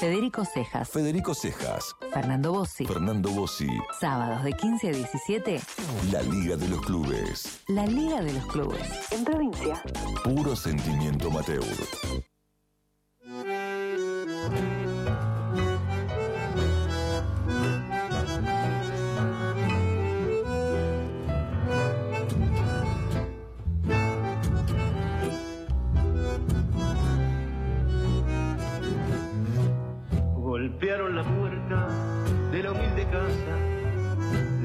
Federico Cejas. Federico Cejas. Fernando Bossi. Fernando Bossi. Sábados de 15 a 17. La Liga de los Clubes. La Liga de los Clubes. En provincia. Puro sentimiento Mateo.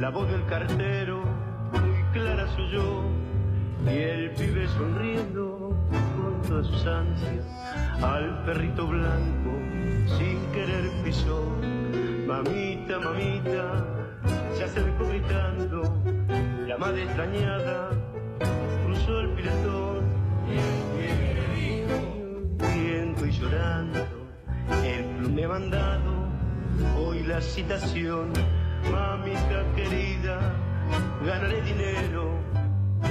La voz del cartero muy clara soy yo, y el pibe sonriendo con todas sus ansias al perrito blanco sin querer pisó. Mamita, mamita, se acercó gritando, la madre extrañada cruzó el piletón y el pibe viendo y llorando el me ha mandado hoy la citación, mamita querida, ganaré dinero,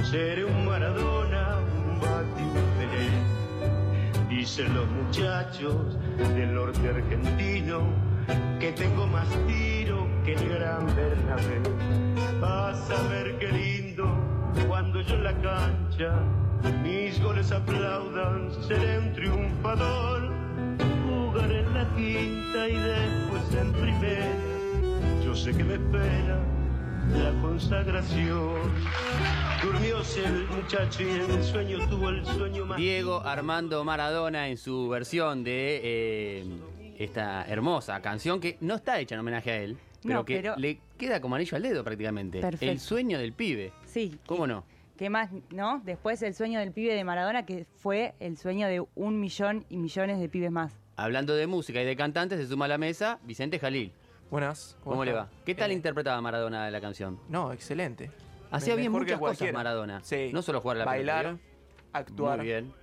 seré un Maradona, un Bati, un Pelé. Dicen los muchachos del norte argentino que tengo más tiro que el gran Bernabé. Vas a ver qué lindo cuando yo en la cancha mis goles aplaudan, seré un triunfador jugar en la quinta y después en primera. Yo sé que me espera la consagración. Durmióse el muchacho y en el sueño tuvo el sueño más. Diego Armando Maradona en su versión de eh, esta hermosa canción que no está hecha en homenaje a él, pero No, que pero- le queda como anillo al dedo prácticamente. Perfecto. El sueño del pibe. Sí. ¿Cómo no? ¿Qué más, no? Después el sueño del pibe de Maradona, que fue el sueño de un millón y millones de pibes más. Hablando de música y de cantantes, se suma a la mesa Vicente Jalil. Buenas. ¿Cómo, le va? ¿Qué tal Eh, interpretaba Maradona la canción? No, excelente. Hacía Me- bien muchas cosas. Maradona. Sí. No solo jugar a la Bailar, pelota, actuar. Muy bien.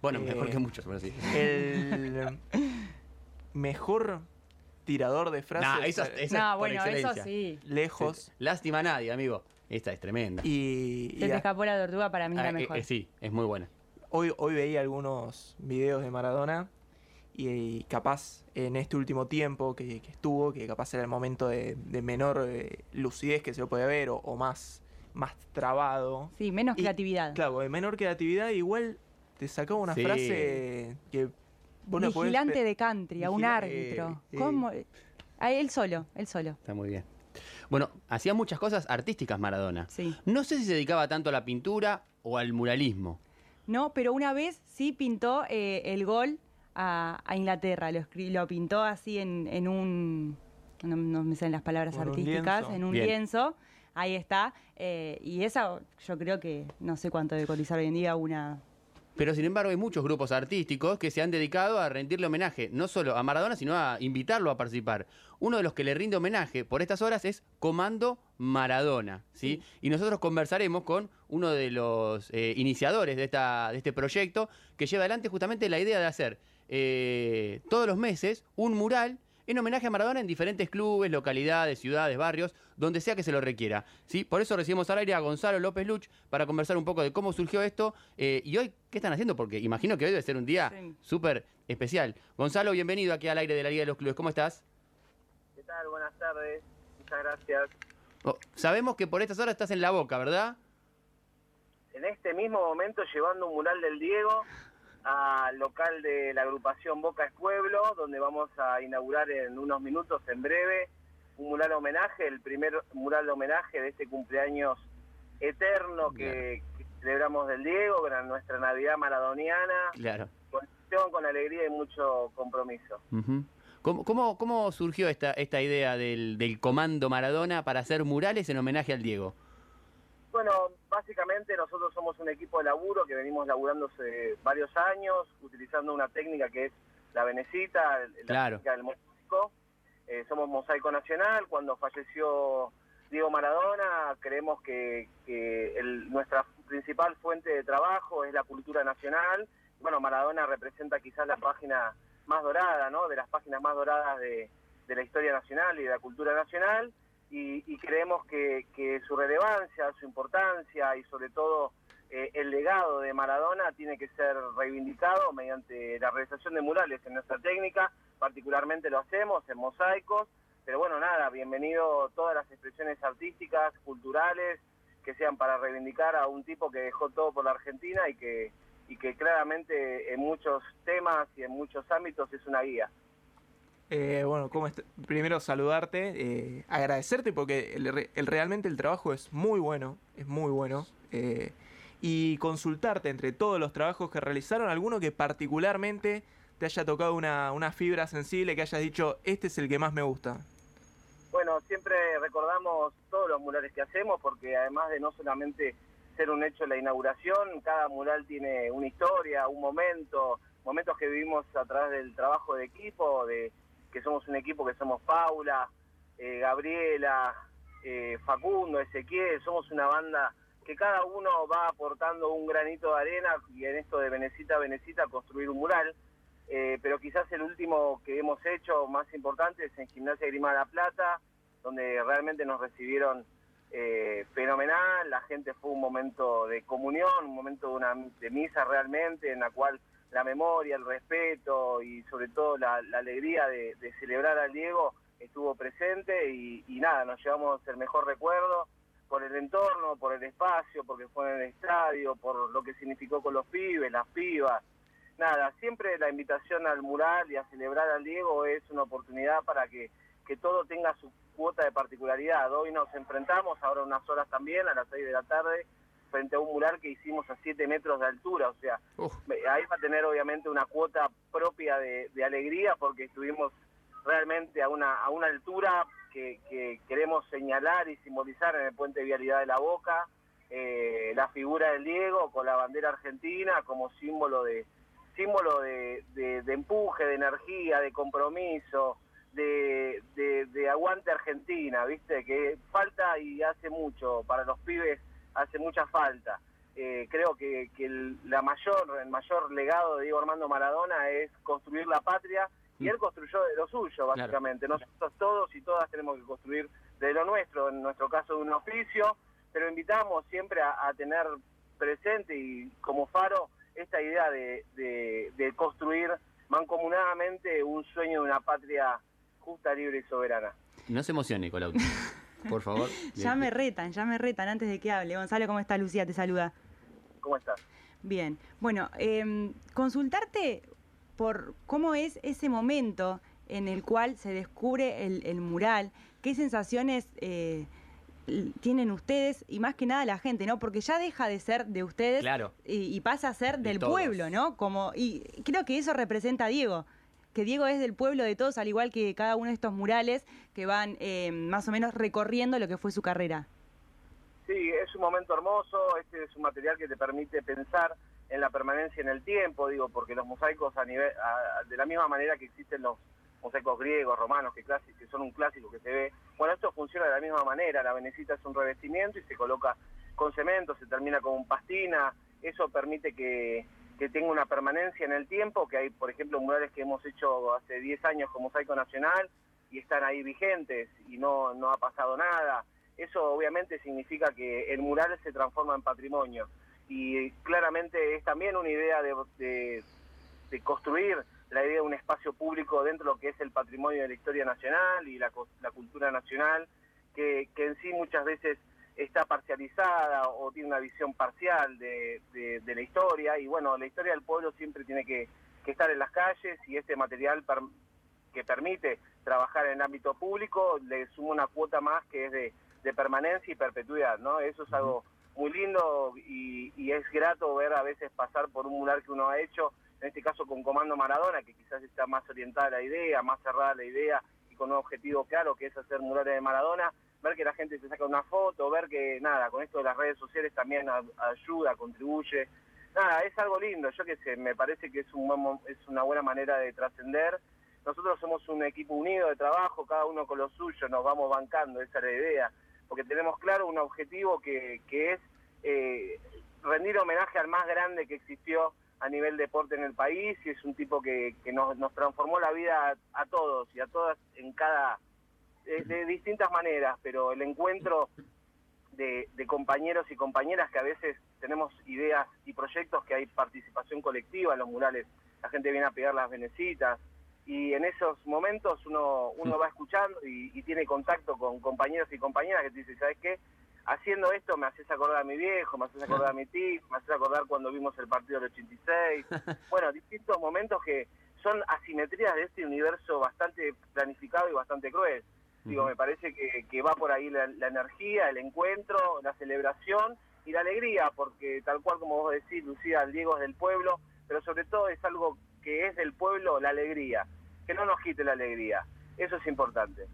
Bueno, Eh, mejor que muchos, bueno, sí. El mejor tirador de frases. Nah, eso, eso es no, por bueno, eso sí. Lejos. Lástima a nadie, amigo. Esta es tremenda. Y, y Se te escapó la tortuga, para mí es Ah, la eh, mejor. eh, sí, es muy buena. hoy, hoy veía algunos videos de Maradona y, y capaz en este último tiempo que, que estuvo, que capaz era el momento de, de menor eh, lucidez que se lo puede ver o, o más, más trabado. Sí, menos Y, creatividad. Claro, de menor creatividad igual te sacaba una Sí. frase que podés Vigilante de country, a un árbitro. eh, eh. ¿Cómo? A él solo, él solo. Está muy bien. Bueno, hacía muchas cosas artísticas Maradona. Sí. No sé si se dedicaba tanto a la pintura o al muralismo. No, pero una vez sí pintó eh, el gol a, a Inglaterra. Lo, pintó así en, en un. No, no me salen las palabras artísticas. lienzo. En un Bien. lienzo. Ahí está. eh, y esa, yo creo que no sé cuánto debe cotizar hoy en día una. Pero sin embargo hay muchos grupos artísticos que se han dedicado a rendirle homenaje, no solo a Maradona, sino a invitarlo a participar. Uno de los que le rinde homenaje por estas horas es Comando Maradona, ¿sí? Y nosotros conversaremos con uno de los eh, iniciadores de, esta, de este proyecto que lleva adelante justamente la idea de hacer eh, todos los meses un mural en homenaje a Maradona en diferentes clubes, localidades, ciudades, barrios, donde sea que se lo requiera. ¿sí? Por eso recibimos al aire a Gonzalo López Luch para conversar un poco de cómo surgió esto eh, y hoy qué están haciendo, porque imagino que hoy debe ser un día Sí. súper especial. Gonzalo, bienvenido aquí al aire de la Liga de los Clubes. ¿Cómo estás? ¿Qué tal? Buenas tardes. Muchas gracias. Oh, sabemos que por estas horas estás en la boca, ¿verdad? En este mismo momento llevando un mural del Diego al local de la agrupación Boca es Pueblo, donde vamos a inaugurar en unos minutos, en breve, un mural homenaje, el primer mural de homenaje de este cumpleaños eterno que, que celebramos del Diego, con nuestra Navidad maradoniana, Claro. con con alegría y mucho compromiso. Ujú. ¿Cómo, cómo, cómo surgió esta, esta idea del, del comando Maradona para hacer murales en homenaje al Diego? Bueno, básicamente nosotros somos un equipo de laburo que venimos laburando hace varios años, utilizando una técnica que es la venecita, la Claro. técnica del mosaico. Eh, somos mosaico nacional. Cuando falleció Diego Maradona, creemos que, que el- nuestra principal fuente de trabajo es la cultura nacional. Bueno, Maradona representa quizás la página más dorada, ¿no? De las páginas más doradas de, de la historia nacional y de la cultura nacional y, y creemos que, que su relevancia, su importancia y sobre todo eh, el legado de Maradona tiene que ser reivindicado mediante la realización de murales en nuestra técnica. particularmente lo hacemos en mosaicos, pero bueno, nada, bienvenido todas las expresiones artísticas, culturales, que sean para reivindicar a un tipo que dejó todo por la Argentina y que, y que claramente en muchos temas y en muchos ámbitos es una guía. Eh, bueno, ¿cómo primero saludarte, eh, agradecerte porque el, el- realmente el trabajo es muy bueno, es muy bueno. eh, y consultarte entre todos los trabajos que realizaron, alguno que particularmente te haya tocado una, una fibra sensible, que hayas dicho, este es el que más me gusta. Bueno, siempre recordamos todos los murales que hacemos porque además de no solamente ser un hecho la inauguración, cada mural tiene una historia, un momento, momentos que vivimos a través del trabajo de equipo, de que somos un equipo que somos Paula, eh, Gabriela, eh, Facundo, Ezequiel, somos una banda que cada uno va aportando un granito de arena y en esto de Venecita a Venecita construir un mural. Eh, pero quizás el último que hemos hecho más importante es en Gimnasia Grima de la Plata, donde realmente nos recibieron fenomenal, la gente fue un momento de comunión, un momento de, una, de misa realmente, en la cual la memoria, el respeto y sobre todo la, alegría de, celebrar al Diego estuvo presente y, y nada, nos llevamos el mejor recuerdo por el entorno, por el espacio, porque fue en el estadio, por lo que significó con los pibes, las pibas, nada, siempre la invitación al mural y a celebrar al Diego es una oportunidad para que, que todo tenga su cuota de particularidad. Hoy nos enfrentamos, ahora unas horas también, a las 6 de la tarde, frente a un mural que hicimos a 7 metros de altura, o sea, Uf. ahí va a tener obviamente una cuota propia de, de alegría porque estuvimos realmente a una, a una altura que, que queremos señalar y simbolizar en el puente de vialidad de la Boca, eh, la figura del Diego con la bandera argentina como símbolo de símbolo de, de- de empuje, de energía, de compromiso, de, de- de aguante argentina, viste, que falta y hace mucho, para los pibes hace mucha falta. Eh, creo que, que el, la mayor, el mayor legado de Diego Armando Maradona es construir la patria y él construyó de lo suyo, básicamente. Nosotros todos y todas tenemos que construir de lo nuestro, en nuestro caso de un oficio, pero invitamos siempre a, a tener presente y como faro esta idea de, de- de construir mancomunadamente un sueño de una patria justa, libre y soberana. No se emocione, Colauti. Por favor. Ya me retan, ya me retan antes de que hable. Gonzalo, ¿cómo está? Lucía te saluda. ¿Cómo estás? Bien, bueno, em, consultarte por cómo es ese momento en el cual se descubre el, el mural, qué sensaciones eh, tienen ustedes y más que nada la gente, ¿no? Porque ya deja de ser de ustedes Claro. y, y pasa a ser De del todos. pueblo, ¿no? Como y creo que eso representa a Diego, que Diego es del pueblo de todos, al igual que cada uno de estos murales que van eh, más o menos recorriendo lo que fue su carrera. Sí, es un momento hermoso, este es un material que te permite pensar en la permanencia en el tiempo, digo, porque los mosaicos a nivel, de la misma manera que existen los mosaicos griegos, romanos, que, que son un clásico que se ve, bueno, esto funciona de la misma manera, la venecita es un revestimiento y se coloca con cemento, se termina con pastina, eso permite que, que tenga una permanencia en el tiempo, que hay, por ejemplo, murales que hemos hecho hace 10 años con Mosaico Nacional y están ahí vigentes y no, no ha pasado nada. Eso obviamente significa que el mural se transforma en patrimonio y claramente es también una idea de, de- construir la idea de un espacio público dentro de lo que es el patrimonio de la historia nacional y la, la cultura nacional, que, que en sí muchas veces está parcializada o tiene una visión parcial de, de- la historia y bueno, la historia del pueblo siempre tiene que, estar en las calles y este material que permite trabajar en el ámbito público le suma una cuota más que es de, de permanencia y perpetuidad, ¿no? Eso es algo muy lindo y, y es grato ver a veces pasar por un mural que uno ha hecho, en este caso con Comando Maradona, que quizás está más orientada a la idea, más cerrada a la idea y con un objetivo claro que es hacer murales de Maradona, ver que la gente se saca una foto, ver que nada, con esto de las redes sociales también ayuda, contribuye. Nada, es algo lindo, yo qué sé, me parece que es, un buen es una buena manera de trascender. Nosotros somos un equipo unido de trabajo, cada uno con lo suyo, nos vamos bancando, esa es la idea, porque tenemos claro un objetivo que, que es eh, rendir homenaje al más grande que existió a nivel deporte en el país y es un tipo que, que nos, nos transformó la vida a todos y a todas en cada de, de distintas maneras, pero el encuentro de, de compañeros y compañeras que a veces tenemos ideas y proyectos que hay participación colectiva en los murales, la gente viene a pegar las venecitas y en esos momentos uno, uno va escuchando y, y tiene contacto con compañeros y compañeras que te dicen, ¿sabes qué? Haciendo esto me haces acordar a mi viejo, me haces acordar a mi tío, me haces acordar cuando vimos el partido del 86. Bueno, distintos momentos que son asimetrías de este universo bastante planificado y bastante cruel. Digo, me parece que, que va por ahí la, la energía, el encuentro, la celebración y la alegría, porque tal cual como vos decís, Lucía, el Diego es del pueblo, pero sobre todo es algo que es del pueblo, la alegría. Que no nos quite la alegría. Eso es importante.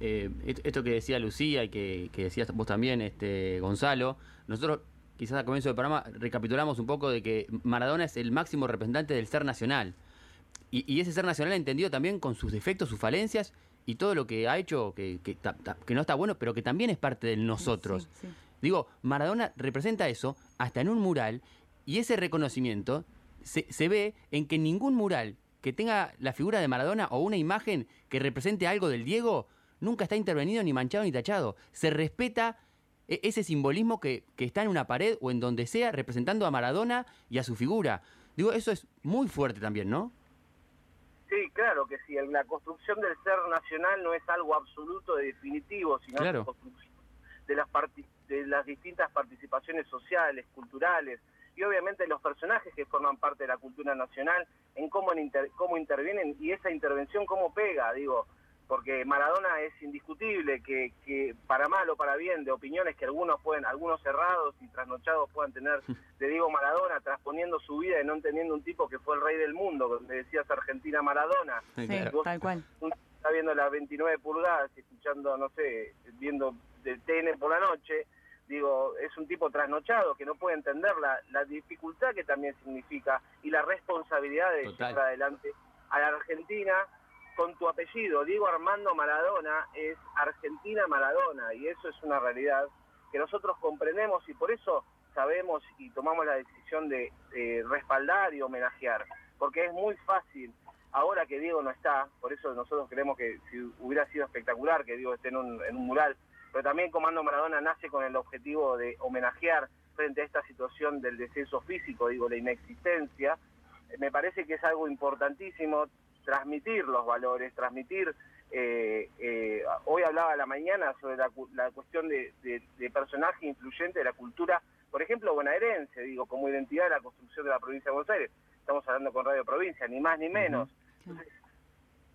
Eh, esto que decía Lucía y que, que decías vos también, este, Gonzalo, nosotros quizás al comienzo del programa recapitulamos un poco de que Maradona es el máximo representante del ser nacional. Y, y ese ser nacional entendido también con sus defectos, sus falencias y todo lo que ha hecho que, que, ta- ta- que no está bueno, pero que también es parte de nosotros. Sí, sí. Digo, Maradona representa eso hasta en un mural y ese reconocimiento se, se ve en que ningún mural que tenga la figura de Maradona o una imagen que represente algo del Diego nunca está intervenido ni manchado ni tachado. Se respeta e- ese simbolismo que, que está en una pared o en donde sea representando a Maradona y a su figura. Digo, eso es muy fuerte también, ¿no? Sí, claro que sí. La construcción del ser nacional no es algo absoluto de definitivo, sino Claro. la construcción de las, de las distintas participaciones sociales, culturales y obviamente los personajes que forman parte de la cultura nacional en cómo, en inter- cómo intervienen y esa intervención cómo pega, digo, porque Maradona es indiscutible que, que para mal o para bien de opiniones que algunos pueden, algunos cerrados y trasnochados puedan tener de Diego Maradona transponiendo su vida y no entendiendo un tipo que fue el rey del mundo, donde decías Argentina Maradona, Sí, Claro. tal cual. un tipo está viendo las 29 pulgadas, y escuchando, no sé, viendo del TN por la noche, digo, es un tipo trasnochado que no puede entender la, la dificultad que también significa y la responsabilidad de Total. llevar adelante a la Argentina con tu apellido. Diego Armando Maradona es Argentina Maradona y eso es una realidad que nosotros comprendemos y por eso sabemos y tomamos la decisión de respaldar y homenajear, porque es muy fácil ahora que Diego no está, por eso nosotros creemos que si hubiera sido espectacular que Diego esté en un, en un mural, pero también Comando Maradona nace con el objetivo de homenajear frente a esta situación del descenso físico, digo, la inexistencia, me parece que es algo importantísimo transmitir los valores, transmitir, eh, eh, hoy hablaba a la mañana sobre la, la cuestión de, de- de personaje influyente de la cultura, por ejemplo, bonaerense, digo, como identidad de la construcción de la provincia de Buenos Aires, estamos hablando con Radio Provincia, ni más ni menos. Entonces,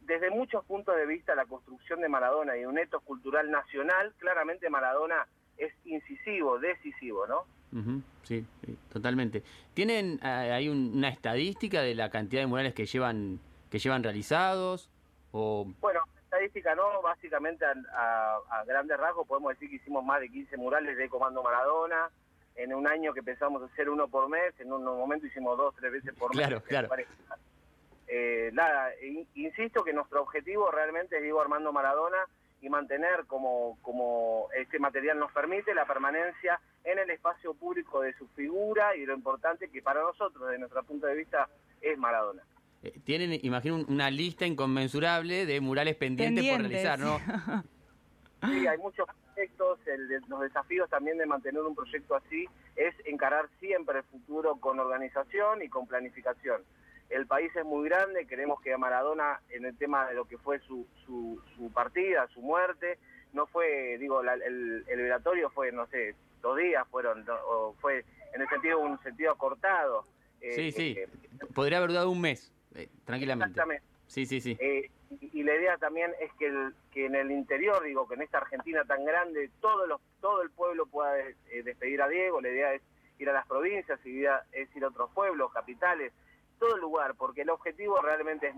desde muchos puntos de vista, la construcción de Maradona y un etos cultural nacional, claramente Maradona es incisivo, decisivo, ¿no? Ujú, sí, sí, totalmente. ¿Tienen eh, un- una estadística de la cantidad de murales que llevan que llevan realizados? O Bueno, estadística no, básicamente a, a- a grandes rasgos podemos decir que hicimos más de 15 murales de Comando Maradona, en un año que empezamos a hacer uno por mes, en un momento hicimos dos, tres veces por Claro, mes. claro. Eh, nada, in- insisto que nuestro objetivo realmente es Diego Armando Maradona y mantener como, como este material nos permite la permanencia en el espacio público de su figura y lo importante que para nosotros, desde nuestro punto de vista, es Maradona. Eh, tienen, imagino, un- una lista inconmensurable de murales pendientes, por realizar, ¿no? Sí, hay muchos proyectos, el de- los desafíos también de mantener un proyecto así es encarar siempre el futuro con organización y con planificación. El país es muy grande, queremos que a Maradona, en el tema de lo que fue su, su, su partida, su muerte, no fue, digo, la- el, el velatorio fue, no sé, dos días fueron, o fue en el sentido, un sentido cortado. Eh, Sí, sí. eh, Podría haber durado un mes, eh, tranquilamente. exactamente. Sí, sí, sí. Eh, y, y la idea también es que, el- que en el interior, digo, que en esta Argentina tan grande, todo, los, todo el pueblo pueda eh, despedir a Diego. La idea es ir a las provincias, la idea es ir a otros pueblos, capitales, todo el lugar, porque el objetivo realmente es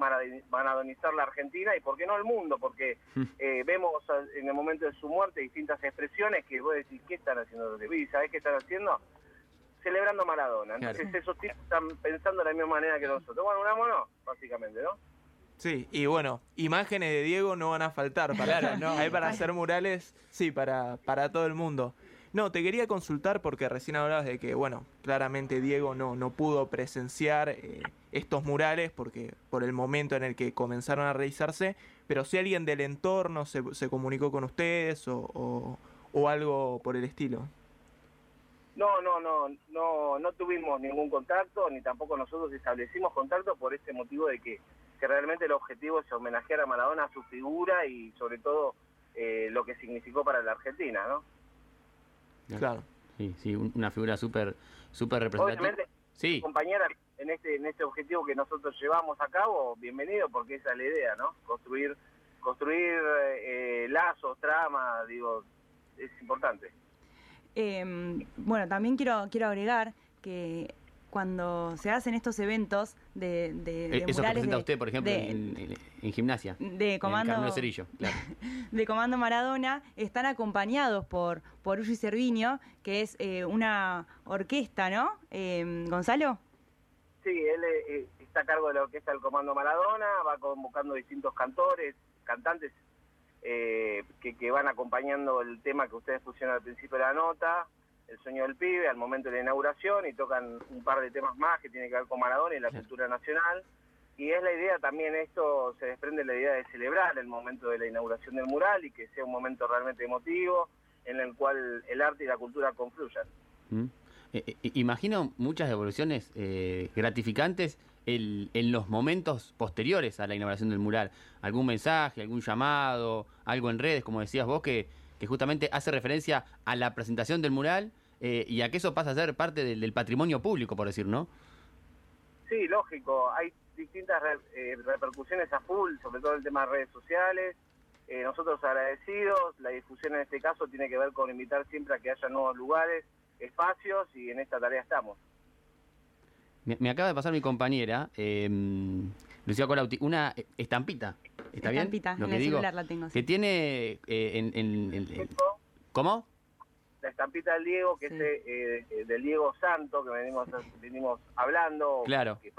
maradonizar la Argentina y, ¿por qué no el mundo? Porque eh, vemos en el momento de su muerte distintas expresiones que vos decís, ¿qué están haciendo los de ¿Y sabés qué están haciendo? Celebrando Maradona. Entonces Claro. esos tipos están pensando de la misma manera que nosotros. Bueno, unámonos, básicamente, ¿no? Sí, y bueno, imágenes de Diego no van a faltar. Para, Claro, no. Hay para hacer murales, sí, para, para todo el mundo. No, te quería consultar porque recién hablabas de que, bueno, claramente Diego no, no pudo presenciar eh, estos murales porque por el momento en el que comenzaron a realizarse, pero si alguien del entorno se, se comunicó con ustedes o, o- o algo por el estilo. No, no, no, no, no tuvimos ningún contacto, ni tampoco nosotros establecimos contacto por este motivo de que que realmente el objetivo es homenajear a Maradona, a su figura y sobre todo eh, lo que significó para la Argentina, ¿no? Claro. Sí, sí, un- una figura súper súper representativa. Obviamente, Sí, compañeras, en este, en este objetivo que nosotros llevamos a cabo, bienvenido porque esa es la idea, ¿no? Construir, construir eh, lazos, tramas, digo, es importante. Eh, bueno, también quiero, quiero agregar que cuando se hacen estos eventos de, de, de Eh, eso que murales presenta de- usted, por ejemplo, de- en, en- en gimnasia. de comando Cerillo, claro. de Comando Maradona están acompañados por por Uyi Cerviño, que es eh, una orquesta, ¿no? Eh, Gonzalo. Sí, él eh, está a cargo de la orquesta del Comando Maradona, va convocando distintos cantores, cantantes eh, que, que van acompañando el tema que ustedes pusieron al principio de la nota, El sueño del pibe, al momento de la inauguración, y tocan un par de temas más que tienen que ver con Maradona y la Claro. cultura nacional. Y es la idea también, esto se desprende de la idea de celebrar el momento de la inauguración del mural y que sea un momento realmente emotivo en el cual el arte y la cultura confluyan. ¿Mm? Eh, eh, imagino muchas devoluciones eh, gratificantes el- en los momentos posteriores a la inauguración del mural. Algún mensaje, algún llamado, algo en redes, como decías vos, que, justamente hace referencia a la presentación del mural eh, y a que eso pasa a ser parte del, patrimonio público, por decir, ¿no? Sí, lógico. Hay distintas eh, repercusiones a full, sobre todo el tema de redes sociales. Eh, nosotros agradecidos. La difusión en este caso tiene que ver con invitar siempre a que haya nuevos lugares, espacios y en esta tarea estamos. Me, me acaba de pasar mi compañera, eh, Lucía Colauti, una estampita. ¿Está bien? Estampita, Lo en que el digo, celular la tengo, sí. Que tiene eh, en, en- en- en- ¿Cómo? La estampita del Diego, que Sí. es de, eh, eh, del Diego Santo, que venimos, venimos hablando, Claro. que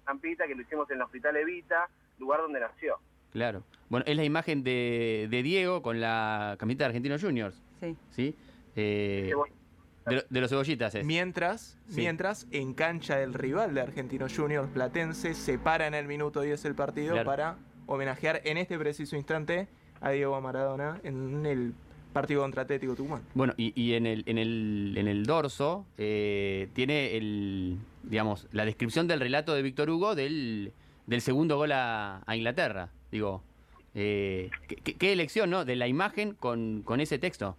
estampita, que lo hicimos en el Hospital Evita, lugar donde nació. Claro. Bueno, es la imagen de, de Diego con la camiseta de Argentinos Juniors, Sí. ¿sí? Eh, de, lo- de los cebollitas es. Mientras, Sí. mientras, en cancha del rival de Argentinos Juniors Platense, se para en el minuto 10 el partido Claro. para homenajear en este preciso instante a Diego Maradona en el partido contra Atlético Tucumán. Bueno, y, y en, el, en, el, en el dorso eh, tiene el, digamos, la descripción del relato de Víctor Hugo del, del segundo gol a, a Inglaterra. Digo, eh, ¿qué, qué- qué elección, ¿no? De la imagen con, con ese texto.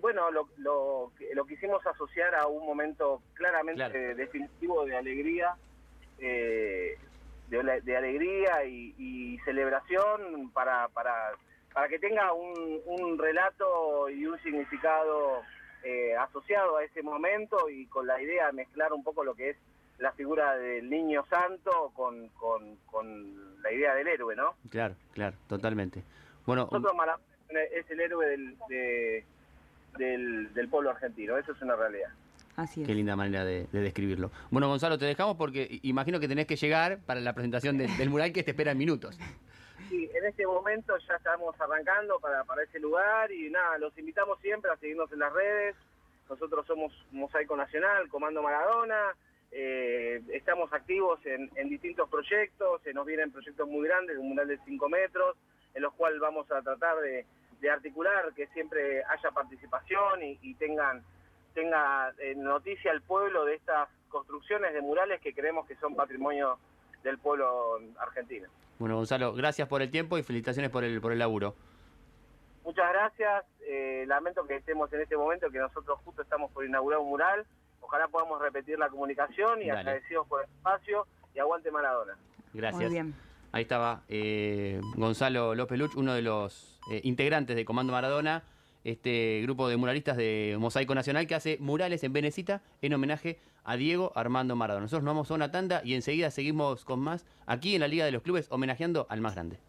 Bueno, lo, lo, que- lo quisimos asociar a un momento claramente Claro. definitivo de alegría, eh, de, alegría y, y celebración para, para, para que tenga un, un relato y un significado eh, asociado a ese momento y con la idea de mezclar un poco lo que es la figura del niño santo con, con, con la idea del héroe, ¿no? Claro, claro, totalmente. Bueno, Nosotros Maradona es el héroe del, de- del, del pueblo argentino, eso es una realidad. Así es. Qué linda manera de, de describirlo. Bueno, Gonzalo, te dejamos porque imagino que tenés que llegar para la presentación de- del mural que te espera en minutos. Sí, en este momento ya estamos arrancando para, para ese lugar y nada, los invitamos siempre a seguirnos en las redes. Nosotros somos Mosaico Nacional, Comando Maradona, eh, estamos activos en, en distintos proyectos, se nos vienen proyectos muy grandes, un mural de 5 metros, en los cuales vamos a tratar de, de articular que siempre haya participación y, y tengan tenga eh, noticia al pueblo de estas construcciones de murales que creemos que son patrimonio del pueblo argentino. Bueno, Gonzalo, gracias por el tiempo y felicitaciones por el, por el laburo. Muchas gracias. eh, lamento que estemos en este momento, que nosotros justo estamos por inaugurar un mural. Ojalá podamos repetir la comunicación y Dale. agradecidos por el espacio y aguante Maradona. Gracias. Muy bien. Ahí estaba eh, Gonzalo López Luch, uno de los eh, integrantes de Comando Maradona, este grupo de muralistas de Mosaico Nacional que hace murales en Venecita en homenaje a Diego Armando Maradona. Nosotros nos vamos a una tanda y enseguida seguimos con más aquí en la Liga de los Clubes homenajeando al más grande.